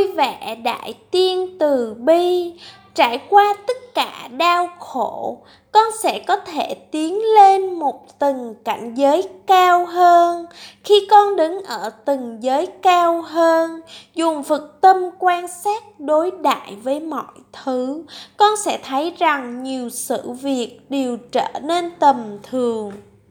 vui vẻ đại tiên từ bi, trải qua tất cả đau khổ, con sẽ có thể tiến lên một tầng cảnh giới cao hơn. Khi con đứng ở tầng giới cao hơn, dùng phật tâm quan sát đối đại với mọi thứ, con sẽ thấy rằng nhiều sự việc đều trở nên tầm thường.